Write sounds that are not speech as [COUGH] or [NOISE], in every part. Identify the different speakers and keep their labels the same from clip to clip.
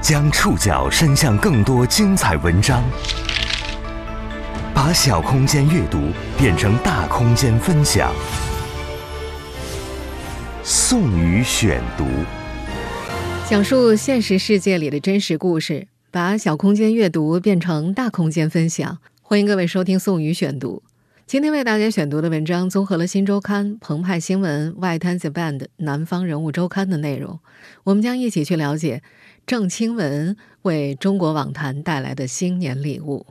Speaker 1: 将触角伸向更多精彩文章，把小空间阅读变成大空间分享。宋宇选读，
Speaker 2: 讲述现实世界里的真实故事，把小空间阅读变成大空间分享。欢迎各位收听宋宇选读。今天为大家选读的文章综合了《新周刊》、澎湃新闻、外滩 The Band、南方人物周刊的内容，我们将一起去了解。郑清文为中国网坛带来的新年礼物。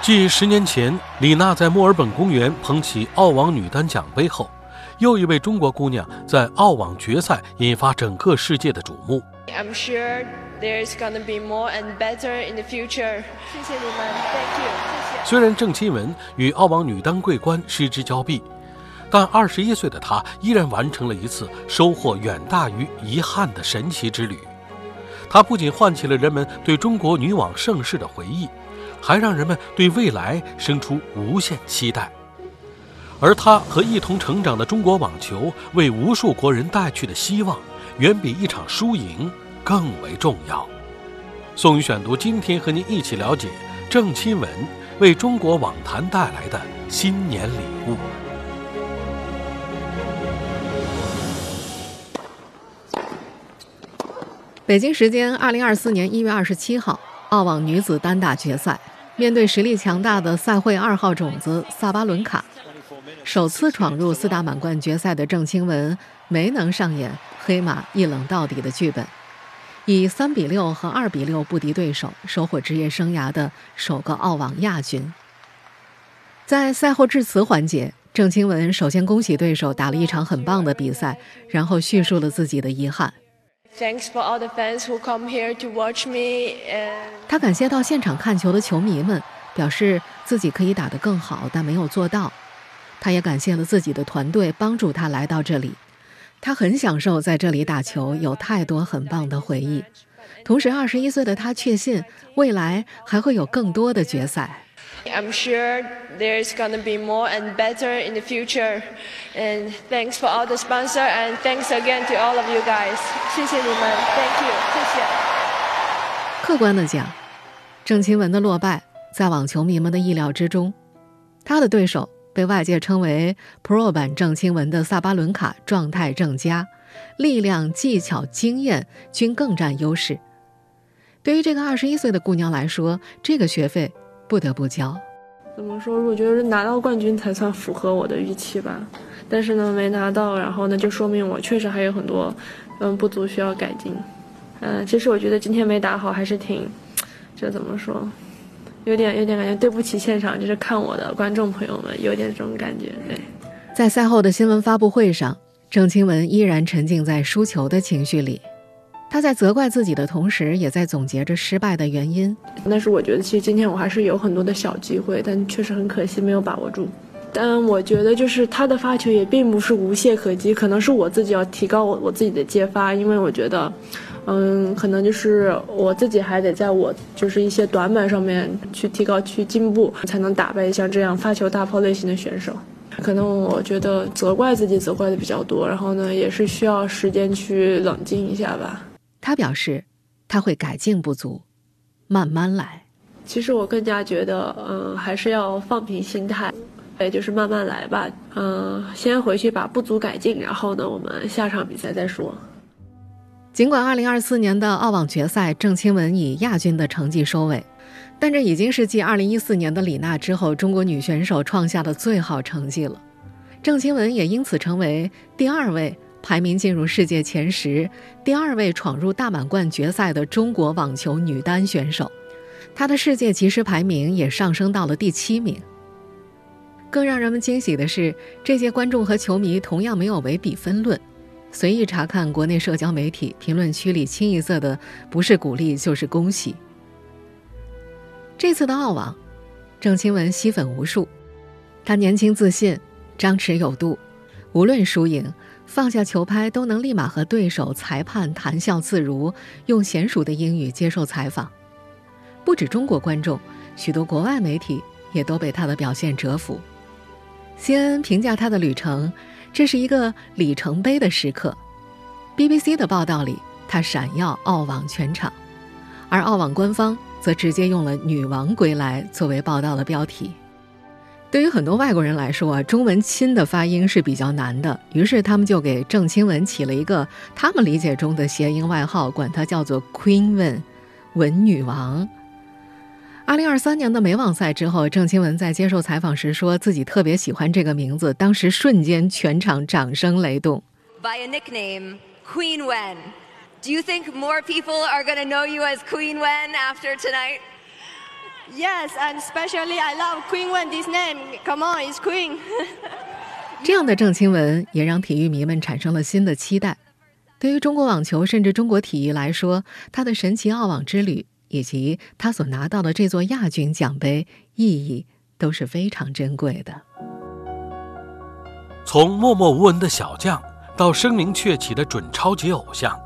Speaker 3: 继十年前李娜在墨尔本公园捧起澳网女单奖杯后，又一位中国姑娘在澳网决赛引发整个世界的瞩目。
Speaker 4: I'm sure there's gonna be more and better in the future。谢谢你们，Thank you。
Speaker 3: 虽然郑钦文与澳网女单桂冠失之交臂。但二十一岁的他依然完成了一次收获远大于遗憾的神奇之旅。他不仅唤起了人们对中国女网盛世的回忆，还让人们对未来生出无限期待。而他和一同成长的中国网球为无数国人带去的希望，远比一场输赢更为重要。宋宇选读今天和您一起了解郑钦文为中国网坛带来的新年礼物。
Speaker 2: 北京时间二零二四年一月二十七号，澳网女子单打决赛，面对实力强大的赛会二号种子萨巴伦卡，首次闯入四大满贯决赛的郑钦文没能上演黑马一冷到底的剧本，以三比六和二比六不敌对手，收获职业生涯的首个澳网亚军。在赛后致辞环节，郑钦文首先恭喜对手打了一场很棒的比赛，然后叙述了自己的遗憾。
Speaker 4: Thanks for all the fans who come here to watch me.
Speaker 2: 他感谢到现场看球的球迷们，表示自己可以打得更好，但没有做到。他也感谢了自己的团队，帮助他来到这里。他很享受在这里打球，有太多很棒的回忆。同时，二十一岁的他确信未来还会有更多的决赛。
Speaker 4: I'm sure there's gonna be more and better in the future. And thanks for all the sponsor and thanks again to all of you guys. 谢谢你们，Thank you，谢谢。
Speaker 2: 客观的讲，郑钦文的落败在网球迷们的意料之中。他的对手被外界称为 Pro 版郑钦文的萨巴伦卡，状态正佳，力量、技巧、经验均更占优势。对于这个二十一岁的姑娘来说，这个学费。不得不交。
Speaker 5: 怎么说？我觉得拿到冠军才算符合我的预期吧。但是呢，没拿到，然后呢，就说明我确实还有很多，嗯，不足需要改进。嗯，其实我觉得今天没打好，还是挺，这怎么说？有点有点感觉对不起现场就是看我的观众朋友们，有点这种感觉。对，
Speaker 2: 在赛后的新闻发布会上，郑钦文依然沉浸在输球的情绪里。他在责怪自己的同时，也在总结着失败的原因。
Speaker 5: 但是我觉得，其实今天我还是有很多的小机会，但确实很可惜没有把握住。但我觉得，就是他的发球也并不是无懈可击，可能是我自己要提高我我自己的接发，因为我觉得，嗯，可能就是我自己还得在我就是一些短板上面去提高去进步，才能打败像这样发球大炮类型的选手。可能我觉得责怪自己责怪的比较多，然后呢，也是需要时间去冷静一下吧。
Speaker 2: 他表示，他会改进不足，慢慢来。
Speaker 5: 其实我更加觉得，嗯，还是要放平心态，也就是慢慢来吧。嗯，先回去把不足改进，然后呢，我们下场比赛再说。
Speaker 2: 尽管2024年的澳网决赛郑钦文以亚军的成绩收尾，但这已经是继2014年的李娜之后，中国女选手创下的最好成绩了。郑钦文也因此成为第二位。排名进入世界前十，第二位闯入大满贯决赛的中国网球女单选手，她的世界即时排名也上升到了第七名。更让人们惊喜的是，这些观众和球迷同样没有唯比分论，随意查看国内社交媒体评论区里清一色的不是鼓励就是恭喜。这次的澳网，郑钦文吸粉无数，她年轻自信，张弛有度，无论输赢。放下球拍都能立马和对手、裁判谈笑自如，用娴熟的英语接受采访。不止中国观众，许多国外媒体也都被他的表现折服。CNN 评价他的旅程，这是一个里程碑的时刻。BBC 的报道里，他闪耀澳网全场，而澳网官方则直接用了“女王归来”作为报道的标题。对于很多外国人来说啊，中文“亲”的发音是比较难的，于是他们就给郑钦文起了一个他们理解中的谐音外号，管她叫做 “Queen Wen”，文女王。二零二三年的美网赛之后，郑钦文在接受采访时说自己特别喜欢这个名字，当时瞬间全场掌声雷动。
Speaker 6: By a nickname, Queen Wen. Do you think more people are going to know you as Queen Wen after tonight?
Speaker 4: Yes, and especially I love Queen Wen this name. Come on, it's Queen. [LAUGHS]
Speaker 2: 这样的郑钦文也让体育迷们产生了新的期待。对于中国网球，甚至中国体育来说，他的神奇澳网之旅以及他所拿到的这座亚军奖杯，意义都是非常珍贵的。
Speaker 3: 从默默无闻的小将到声名鹊起的准超级偶像，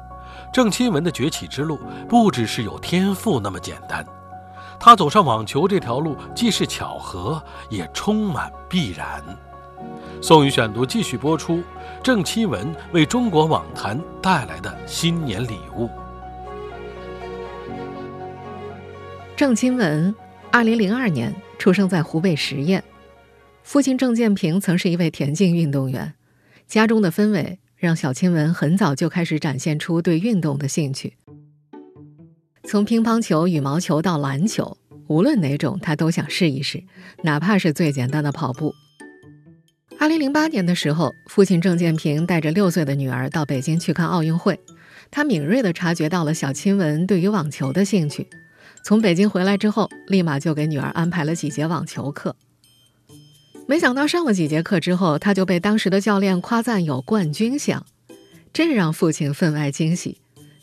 Speaker 3: 郑钦文的崛起之路不只是有天赋那么简单。他走上网球这条路，既是巧合，也充满必然。宋宇选读继续播出，郑钦文为中国网坛带来的新年礼物。
Speaker 2: 郑钦文，二零零二年出生在湖北十堰，父亲郑建平曾是一位田径运动员，家中的氛围让小钦文很早就开始展现出对运动的兴趣。从乒乓球、羽毛球到篮球，无论哪种他都想试一试，哪怕是最简单的跑步。二零零八年的时候，父亲郑建平带着六岁的女儿到北京去看奥运会，他敏锐地察觉到了小钦文对于网球的兴趣。从北京回来之后，立马就给女儿安排了几节网球课。没想到上了几节课之后，他就被当时的教练夸赞有冠军相，这让父亲分外惊喜。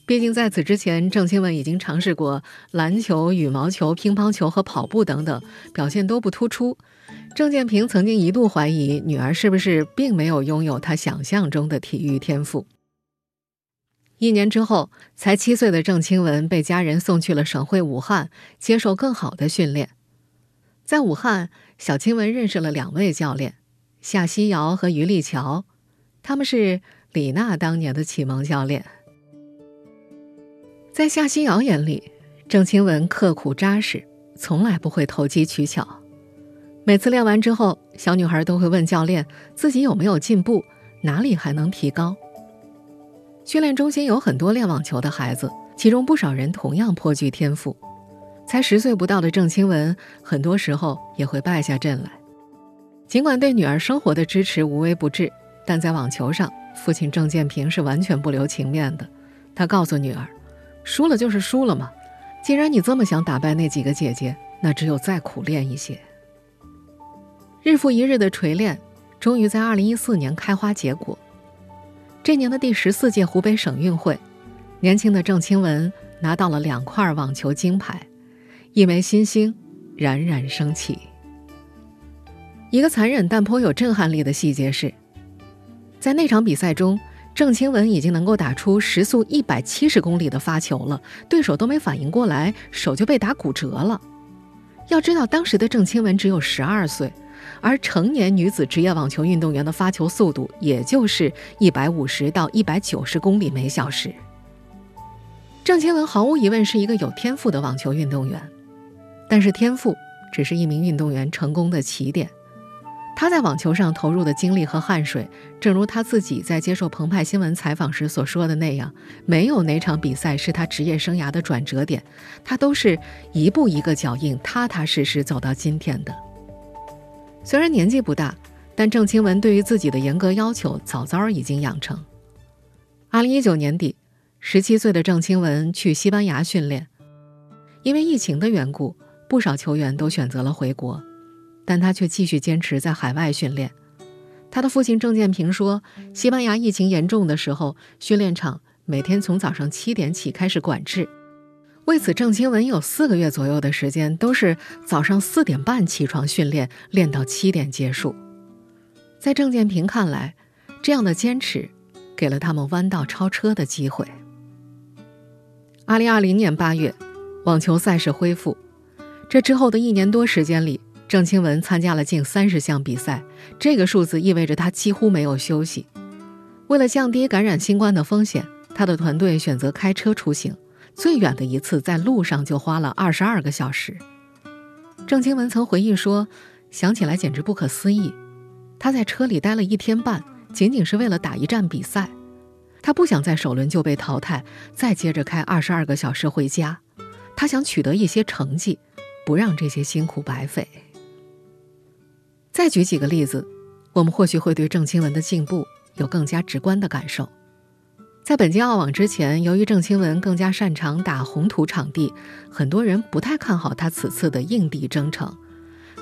Speaker 2: 毕竟在此之前，郑钦文已经尝试过篮球、羽毛球、乒乓球和跑步等等，表现都不突出。郑建平曾经一度怀疑女儿是不是并没有拥有他想象中的体育天赋。一年之后，才七岁的郑钦文被家人送去了省会武汉，接受更好的训练。在武汉，小钦文认识了两位教练，夏希瑶和于立乔，他们是李娜当年的启蒙教练。在夏新瑶眼里，郑钦文刻苦扎实，从来不会投机取巧。每次练完之后，小女孩都会问教练自己有没有进步，哪里还能提高。训练中心有很多练网球的孩子，其中不少人同样颇具天赋。才十岁不到的郑钦文，很多时候也会败下阵来。尽管对女儿生活的支持无微不至，但在网球上，父亲郑建平是完全不留情面的。他告诉女儿。输了就是输了嘛，既然你这么想打败那几个姐姐，那只有再苦练一些。日复一日的锤炼，终于在二零一四年开花结果。这年的第十四届湖北省运会，年轻的郑钦文拿到了两块网球金牌，一枚新星冉冉升起。一个残忍但颇有震撼力的细节是，在那场比赛中。郑钦文已经能够打出时速一百七十公里的发球了，对手都没反应过来，手就被打骨折了。要知道，当时的郑钦文只有十二岁，而成年女子职业网球运动员的发球速度也就是一百五十到一百九十公里每小时。郑钦文毫无疑问是一个有天赋的网球运动员，但是天赋只是一名运动员成功的起点。他在网球上投入的精力和汗水，正如他自己在接受澎湃新闻采访时所说的那样，没有哪场比赛是他职业生涯的转折点，他都是一步一个脚印，踏踏实实走到今天的。虽然年纪不大，但郑钦文对于自己的严格要求早早已经养成。二零一九年底，十七岁的郑钦文去西班牙训练，因为疫情的缘故，不少球员都选择了回国。但他却继续坚持在海外训练。他的父亲郑建平说：“西班牙疫情严重的时候，训练场每天从早上七点起开始管制。为此，郑钦文有四个月左右的时间都是早上四点半起床训练，练到七点结束。在郑建平看来，这样的坚持给了他们弯道超车的机会。”二零二零年八月，网球赛事恢复。这之后的一年多时间里，郑钦文参加了近三十项比赛，这个数字意味着他几乎没有休息。为了降低感染新冠的风险，他的团队选择开车出行，最远的一次在路上就花了二十二个小时。郑清文曾回忆说：“想起来简直不可思议，他在车里待了一天半，仅仅是为了打一站比赛。他不想在首轮就被淘汰，再接着开二十二个小时回家。他想取得一些成绩，不让这些辛苦白费。”再举几个例子，我们或许会对郑清文的进步有更加直观的感受。在本届澳网之前，由于郑钦文更加擅长打红土场地，很多人不太看好他此次的硬地征程。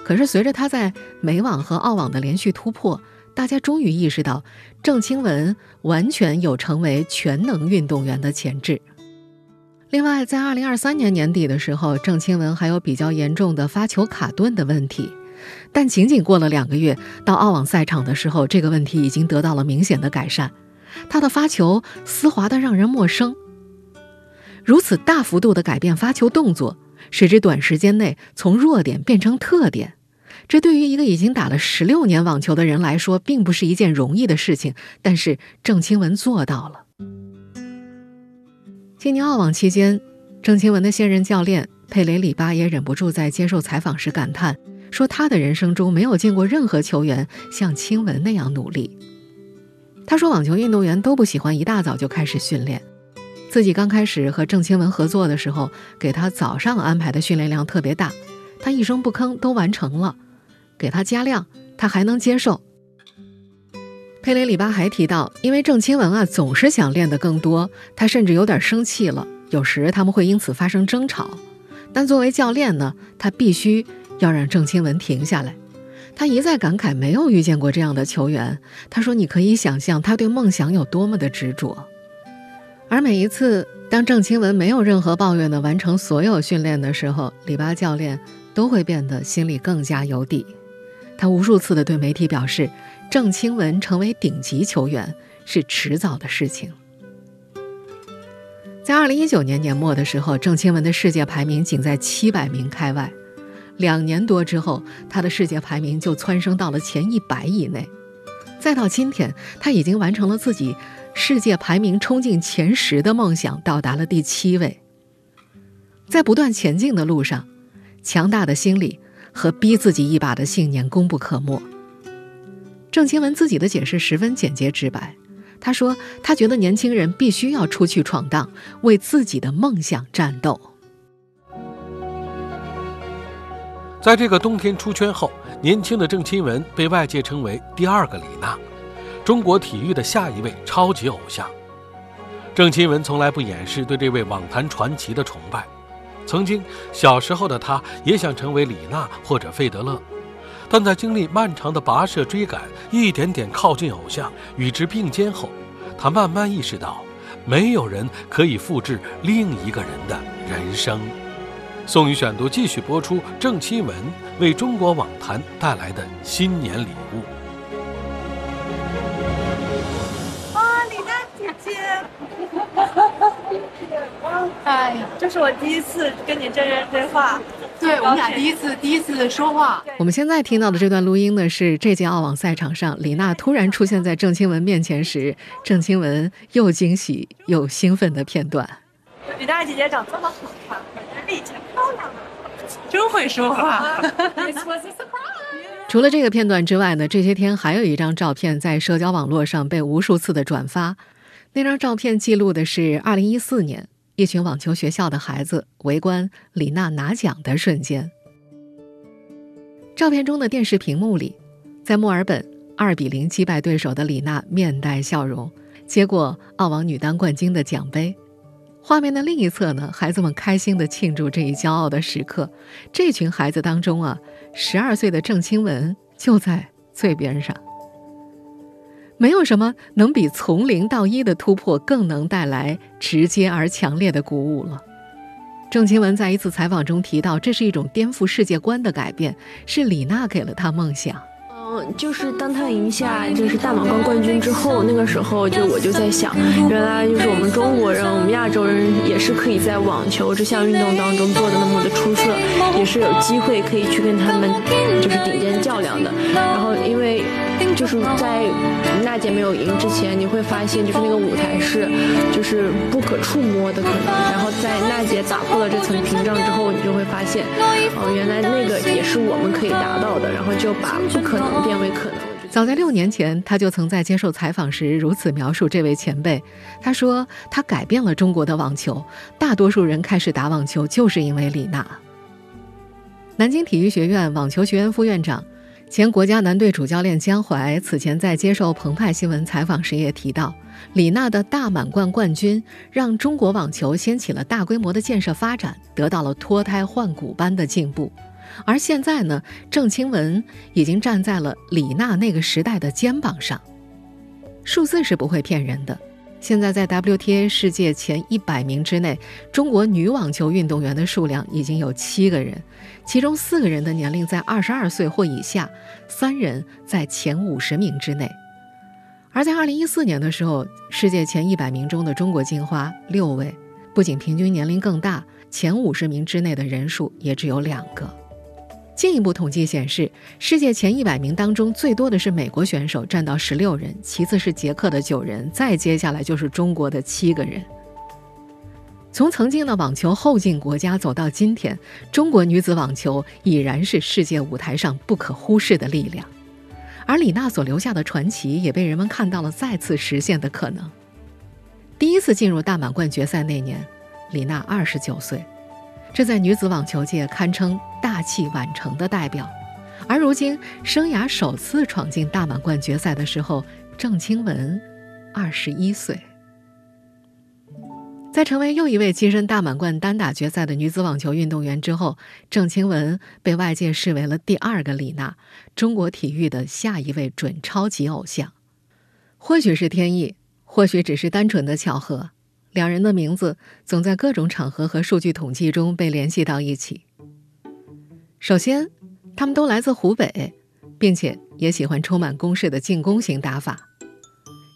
Speaker 2: 可是随着他在美网和澳网的连续突破，大家终于意识到郑钦文完全有成为全能运动员的潜质。另外，在2023年年底的时候，郑钦文还有比较严重的发球卡顿的问题，但仅仅过了两个月，到澳网赛场的时候，这个问题已经得到了明显的改善。他的发球丝滑的让人陌生。如此大幅度的改变发球动作，使之短时间内从弱点变成特点，这对于一个已经打了十六年网球的人来说，并不是一件容易的事情。但是郑钦文做到了。今年澳网期间，郑钦文的现任教练佩雷里巴也忍不住在接受采访时感叹说：“他的人生中没有见过任何球员像钦文那样努力。”他说：“网球运动员都不喜欢一大早就开始训练。自己刚开始和郑钦文合作的时候，给他早上安排的训练量特别大，他一声不吭都完成了。给他加量，他还能接受。”佩雷里巴还提到，因为郑钦文啊总是想练得更多，他甚至有点生气了。有时他们会因此发生争吵，但作为教练呢，他必须要让郑钦文停下来。他一再感慨没有遇见过这样的球员。他说：“你可以想象他对梦想有多么的执着。”而每一次当郑钦文没有任何抱怨的完成所有训练的时候，里巴教练都会变得心里更加有底。他无数次的对媒体表示，郑钦文成为顶级球员是迟早的事情。在二零一九年年末的时候，郑钦文的世界排名仅在七百名开外。两年多之后，他的世界排名就蹿升到了前一百以内。再到今天，他已经完成了自己世界排名冲进前十的梦想，到达了第七位。在不断前进的路上，强大的心理和逼自己一把的信念功不可没。郑钦文自己的解释十分简洁直白，他说：“他觉得年轻人必须要出去闯荡，为自己的梦想战斗。”
Speaker 3: 在这个冬天出圈后，年轻的郑钦文被外界称为第二个李娜，中国体育的下一位超级偶像。郑钦文从来不掩饰对这位网坛传奇的崇拜，曾经小时候的他也想成为李娜或者费德勒，但在经历漫长的跋涉追赶，一点点靠近偶像，与之并肩后，他慢慢意识到，没有人可以复制另一个人的人生。宋宇选读继续播出，郑钦文为中国网坛带来的新年礼物。
Speaker 7: 哇，李娜姐姐！哎，这是我第一次跟你真人对话，
Speaker 8: 对我们俩第一次第一次说话。
Speaker 2: 我们现在听到的这段录音呢，是这届澳网赛场上李娜突然出现在郑钦文面前时，郑钦文又惊喜又兴奋的片段。
Speaker 7: 李娜姐姐长这么好看。比以前漂亮了，
Speaker 8: 真会说话。[LAUGHS]
Speaker 2: 除了这个片段之外呢，这些天还有一张照片在社交网络上被无数次的转发。那张照片记录的是2014年一群网球学校的孩子围观李娜拿奖的瞬间。照片中的电视屏幕里，在墨尔本2比0击败对手的李娜面带笑容，接过澳网女单冠军的奖杯。画面的另一侧呢，孩子们开心地庆祝这一骄傲的时刻。这群孩子当中啊，十二岁的郑钦文就在最边上。没有什么能比从零到一的突破更能带来直接而强烈的鼓舞了。郑钦文在一次采访中提到，这是一种颠覆世界观的改变，是李娜给了他梦想。
Speaker 5: 就是当他赢下就是大满贯冠军之后，那个时候就我就在想，原来就是我们中国人，我们亚洲人也是可以在网球这项运动当中做的那么的出色，也是有机会可以去跟他们就是顶尖较量的。然后因为就是在娜姐没有赢之前，你会发现就是那个舞台是就是不可触摸的可能。然后在娜姐打破了这层屏障之后，你就会发现，哦，原来那个也是我们可以达到的。然后就把不可能变为可能。
Speaker 2: 早在六年前，他就曾在接受采访时如此描述这位前辈。他说：“他改变了中国的网球，大多数人开始打网球就是因为李娜。”南京体育学院网球学院副院长、前国家男队主教练江淮此前在接受澎湃新闻采访时也提到，李娜的大满贯冠军让中国网球掀起了大规模的建设发展，得到了脱胎换骨般的进步。而现在呢，郑钦文已经站在了李娜那个时代的肩膀上。数字是不会骗人的。现在在 WTA 世界前一百名之内，中国女网球运动员的数量已经有七个人，其中四个人的年龄在二十二岁或以下，三人在前五十名之内。而在二零一四年的时候，世界前一百名中的中国金花六位，不仅平均年龄更大，前五十名之内的人数也只有两个。进一步统计显示，世界前一百名当中最多的是美国选手，占到十六人；其次是捷克的九人，再接下来就是中国的七个人。从曾经的网球后进国家走到今天，中国女子网球已然是世界舞台上不可忽视的力量。而李娜所留下的传奇，也被人们看到了再次实现的可能。第一次进入大满贯决赛那年，李娜二十九岁。这在女子网球界堪称大器晚成的代表，而如今生涯首次闯进大满贯决赛的时候，郑钦文二十一岁。在成为又一位跻身大满贯单打决赛的女子网球运动员之后，郑钦文被外界视为了第二个李娜，中国体育的下一位准超级偶像。或许是天意，或许只是单纯的巧合。两人的名字总在各种场合和数据统计中被联系到一起。首先，他们都来自湖北，并且也喜欢充满攻势的进攻型打法。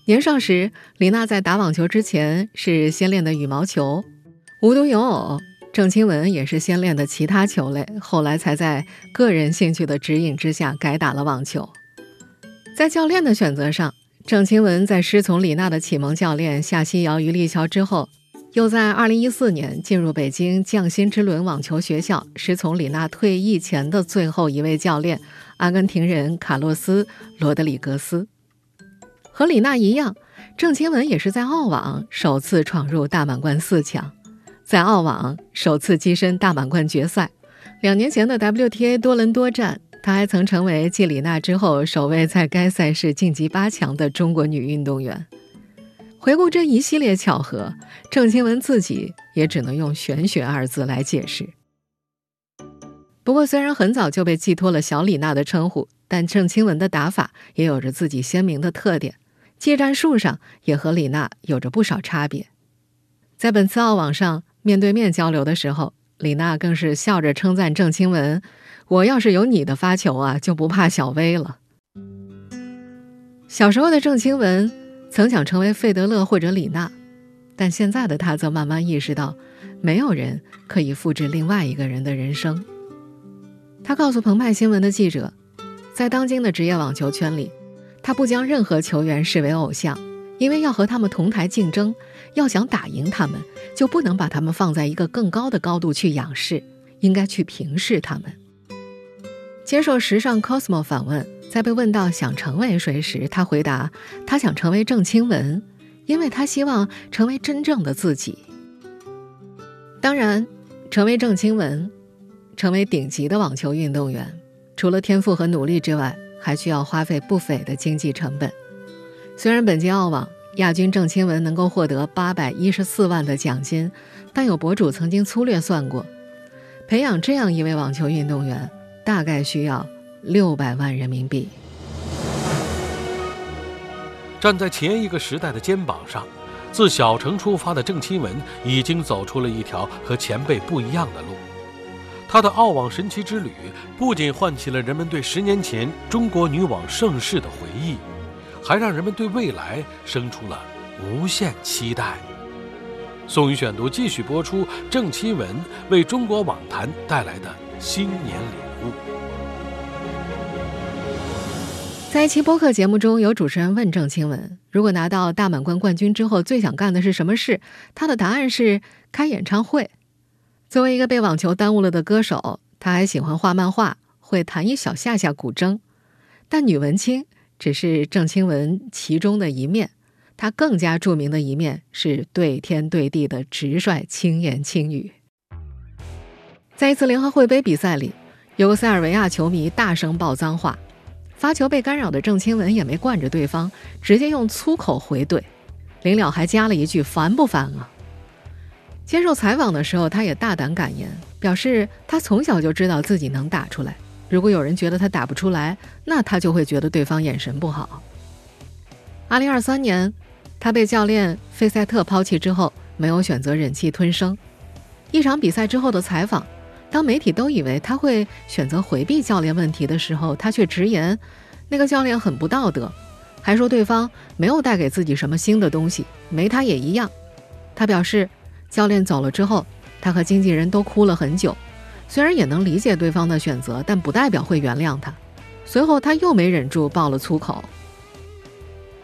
Speaker 2: 年少时，李娜在打网球之前是先练的羽毛球，无独有偶，郑钦文也是先练的其他球类，后来才在个人兴趣的指引之下改打了网球。在教练的选择上。郑钦文在师从李娜的启蒙教练夏曦瑶、于立桥之后，又在2014年进入北京匠心之轮网球学校，师从李娜退役前的最后一位教练——阿根廷人卡洛斯·罗德里格斯。和李娜一样，郑钦文也是在澳网首次闯入大满贯四强，在澳网首次跻身大满贯决赛。两年前的 WTA 多伦多站。她还曾成为继李娜之后首位在该赛事晋级八强的中国女运动员。回顾这一系列巧合，郑钦文自己也只能用“玄学”二字来解释。不过，虽然很早就被寄托了“小李娜”的称呼，但郑钦文的打法也有着自己鲜明的特点，技战术上也和李娜有着不少差别。在本次澳网上面对面交流的时候，李娜更是笑着称赞郑钦文。我要是有你的发球啊，就不怕小威了。小时候的郑钦文曾想成为费德勒或者李娜，但现在的他则慢慢意识到，没有人可以复制另外一个人的人生。他告诉澎湃新闻的记者，在当今的职业网球圈里，他不将任何球员视为偶像，因为要和他们同台竞争，要想打赢他们，就不能把他们放在一个更高的高度去仰视，应该去平视他们。接受时尚 Cosmo 访问，在被问到想成为谁时，他回答：“他想成为郑钦文，因为他希望成为真正的自己。当然，成为郑钦文，成为顶级的网球运动员，除了天赋和努力之外，还需要花费不菲的经济成本。虽然本届澳网亚军郑钦文能够获得八百一十四万的奖金，但有博主曾经粗略算过，培养这样一位网球运动员。”大概需要六百万人民币。
Speaker 3: 站在前一个时代的肩膀上，自小城出发的郑钦文已经走出了一条和前辈不一样的路。她的澳网神奇之旅不仅唤起了人们对十年前中国女网盛世的回忆，还让人们对未来生出了无限期待。宋宇选读继续播出郑钦文为中国网坛带来的新年礼物。
Speaker 2: 在一期播客节目中，有主持人问郑钦文：“如果拿到大满贯冠军之后，最想干的是什么事？”他的答案是开演唱会。作为一个被网球耽误了的歌手，他还喜欢画漫画，会弹一小下下古筝。但女文青只是郑钦文其中的一面，他更加著名的一面是对天对地的直率、轻言轻语。在一次联合会杯比赛里，有个塞尔维亚球迷大声爆脏话。发球被干扰的郑钦文也没惯着对方，直接用粗口回怼，临了还加了一句“烦不烦啊？”接受采访的时候，他也大胆敢言，表示他从小就知道自己能打出来。如果有人觉得他打不出来，那他就会觉得对方眼神不好。二零二三年，他被教练费塞特抛弃之后，没有选择忍气吞声。一场比赛之后的采访。当媒体都以为他会选择回避教练问题的时候，他却直言，那个教练很不道德，还说对方没有带给自己什么新的东西，没他也一样。他表示，教练走了之后，他和经纪人都哭了很久，虽然也能理解对方的选择，但不代表会原谅他。随后他又没忍住爆了粗口。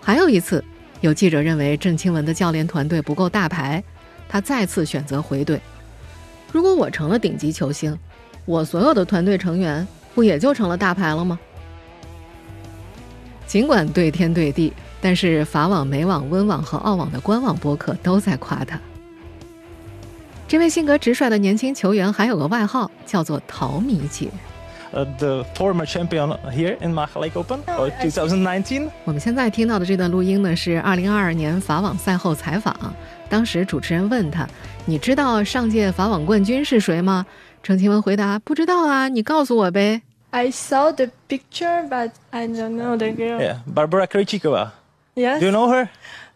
Speaker 2: 还有一次，有记者认为郑钦文的教练团队不够大牌，他再次选择回怼。如果我成了顶级球星，我所有的团队成员不也就成了大牌了吗？尽管对天对地，但是法网、美网、温网和澳网的官网播客都在夸他。这位性格直率的年轻球员还有个外号，叫做“淘米姐”。
Speaker 9: 呃，the former champion here in Maha Lake Open or 2019。
Speaker 2: 我们现在听到的这段录音呢，是2022年法网赛后采访。当时主持人问他：“你知道上届法网冠军是谁吗？”郑钦文回答：“不知道啊，你告诉我呗。”
Speaker 5: I saw the picture, but I don't know the girl.
Speaker 9: Yeah, Barbara Krejcikova.
Speaker 5: Yes.
Speaker 9: Do you know her?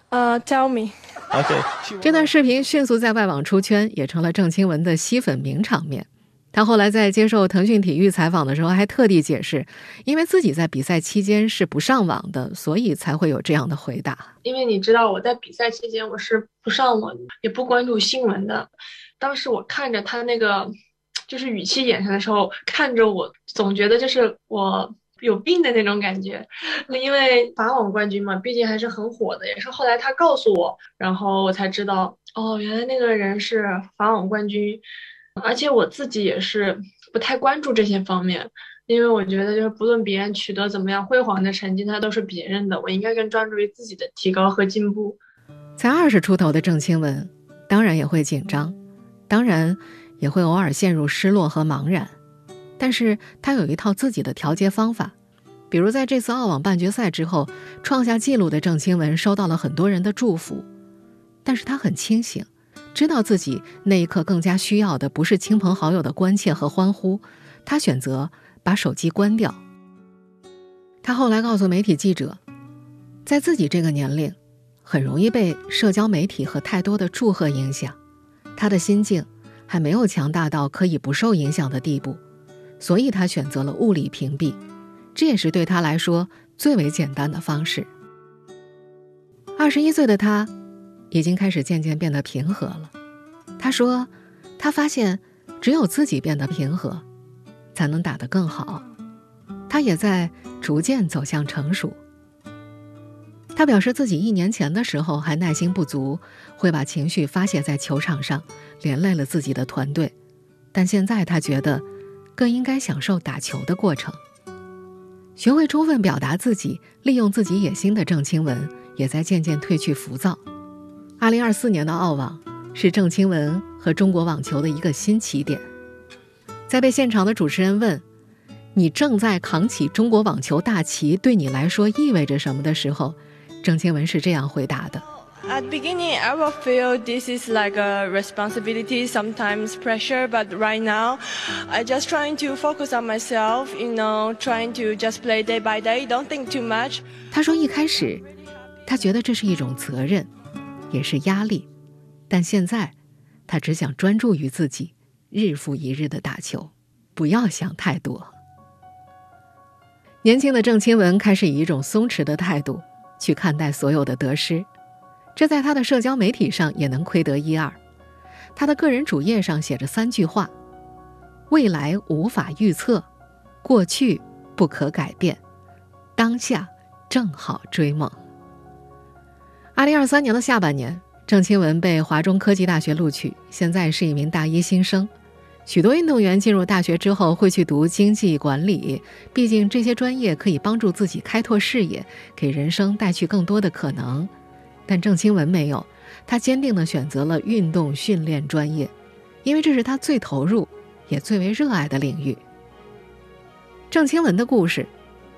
Speaker 5: Uh, tell me.
Speaker 9: Okay.
Speaker 2: 这段视频迅速在外网出圈，也成了郑钦文的吸粉名场面。他后来在接受腾讯体育采访的时候，还特地解释，因为自己在比赛期间是不上网的，所以才会有这样的回答。
Speaker 5: 因为你知道，我在比赛期间我是不上网，也不关注新闻的。当时我看着他那个，就是语气眼神的时候，看着我，总觉得就是我有病的那种感觉。因为法网冠军嘛，毕竟还是很火的，也是后来他告诉我，然后我才知道，哦，原来那个人是法网冠军。而且我自己也是不太关注这些方面，因为我觉得就是不论别人取得怎么样辉煌的成绩，那都是别人的，我应该更专注于自己的提高和进步。
Speaker 2: 才二十出头的郑钦文，当然也会紧张，当然也会偶尔陷入失落和茫然，但是他有一套自己的调节方法。比如在这次澳网半决赛之后，创下纪录的郑钦文收到了很多人的祝福，但是他很清醒。知道自己那一刻更加需要的不是亲朋好友的关切和欢呼，他选择把手机关掉。他后来告诉媒体记者，在自己这个年龄，很容易被社交媒体和太多的祝贺影响，他的心境还没有强大到可以不受影响的地步，所以他选择了物理屏蔽，这也是对他来说最为简单的方式。二十一岁的他。已经开始渐渐变得平和了。他说：“他发现，只有自己变得平和，才能打得更好。他也在逐渐走向成熟。”他表示自己一年前的时候还耐心不足，会把情绪发泄在球场上，连累了自己的团队。但现在他觉得，更应该享受打球的过程。学会充分表达自己、利用自己野心的郑钦文，也在渐渐褪去浮躁。二零二四年的澳网是郑钦文和中国网球的一个新起点。在被现场的主持人问“你正在扛起中国网球大旗，对你来说意味着什么”的时候，郑钦文是这样回答的
Speaker 4: ：“At beginning, I will feel this is like a responsibility, sometimes pressure, but right now, I just trying to focus on myself, you know, trying to just play day by day, don't think too much。”
Speaker 2: 他说：“一开始，他觉得这是一种责任。”也是压力，但现在，他只想专注于自己，日复一日的打球。不要想太多。年轻的郑钦文开始以一种松弛的态度去看待所有的得失，这在他的社交媒体上也能窥得一二。他的个人主页上写着三句话：“未来无法预测，过去不可改变，当下正好追梦。”二零二三年的下半年，郑钦文被华中科技大学录取，现在是一名大一新生。许多运动员进入大学之后会去读经济管理，毕竟这些专业可以帮助自己开拓视野，给人生带去更多的可能。但郑钦文没有，他坚定地选择了运动训练专业，因为这是他最投入也最为热爱的领域。郑钦文的故事，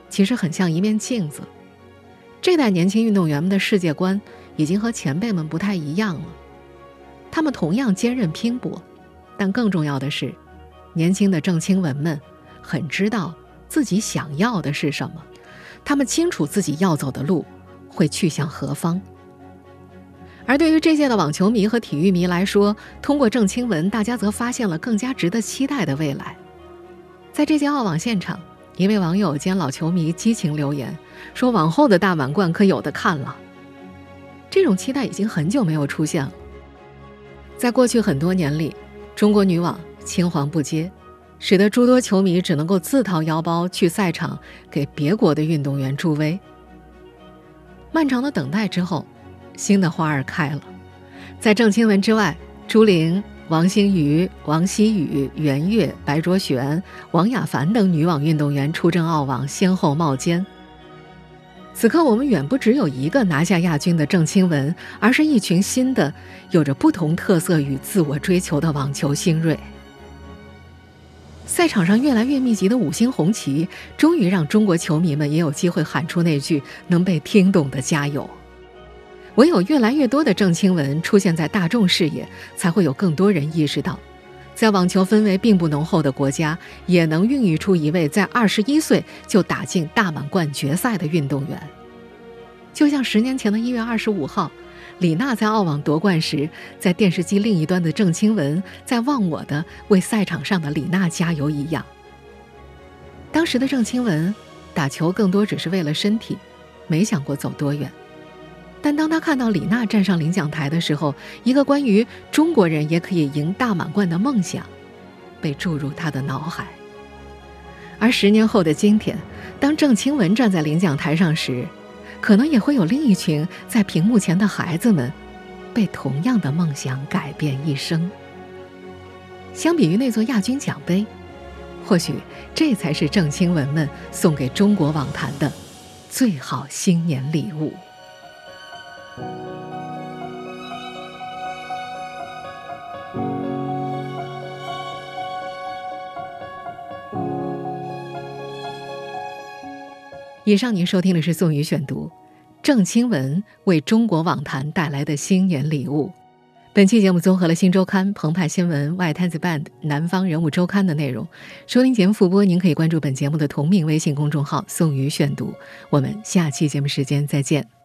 Speaker 2: 其实很像一面镜子。这代年轻运动员们的世界观已经和前辈们不太一样了，他们同样坚韧拼搏。但更重要的是，年轻的郑钦文们很知道自己想要的是什么，他们清楚自己要走的路会去向何方。而对于这届的网球迷和体育迷来说，通过郑钦文，大家则发现了更加值得期待的未来。在这届澳网现场，一位网友兼老球迷激情留言说：“往后的大满贯可有的看了。”这种期待已经很久没有出现了。在过去很多年里。中国女网青黄不接，使得诸多球迷只能够自掏腰包去赛场给别国的运动员助威。漫长的等待之后，新的花儿开了。在郑钦文之外，朱琳、王星瑜、王希雨、袁悦、白卓璇、王雅凡等女网运动员出征澳网，先后冒尖。此刻，我们远不只有一个拿下亚军的郑钦文，而是一群新的、有着不同特色与自我追求的网球新锐。赛场上越来越密集的五星红旗，终于让中国球迷们也有机会喊出那句能被听懂的“加油”。唯有越来越多的郑钦文出现在大众视野，才会有更多人意识到。在网球氛围并不浓厚的国家，也能孕育出一位在二十一岁就打进大满贯决赛的运动员。就像十年前的一月二十五号，李娜在澳网夺冠时，在电视机另一端的郑钦文在忘我的为赛场上的李娜加油一样。当时的郑钦文打球更多只是为了身体，没想过走多远。但当他看到李娜站上领奖台的时候，一个关于中国人也可以赢大满贯的梦想，被注入他的脑海。而十年后的今天，当郑钦文站在领奖台上时，可能也会有另一群在屏幕前的孩子们，被同样的梦想改变一生。相比于那座亚军奖杯，或许这才是郑钦文们送给中国网坛的最好新年礼物。以上您收听的是宋宇选读，郑清文为中国网坛带来的新年礼物。本期节目综合了《新周刊》、澎湃新闻、外滩子 band、南方人物周刊的内容。收听节目复播，您可以关注本节目的同名微信公众号“宋宇选读”。我们下期节目时间再见。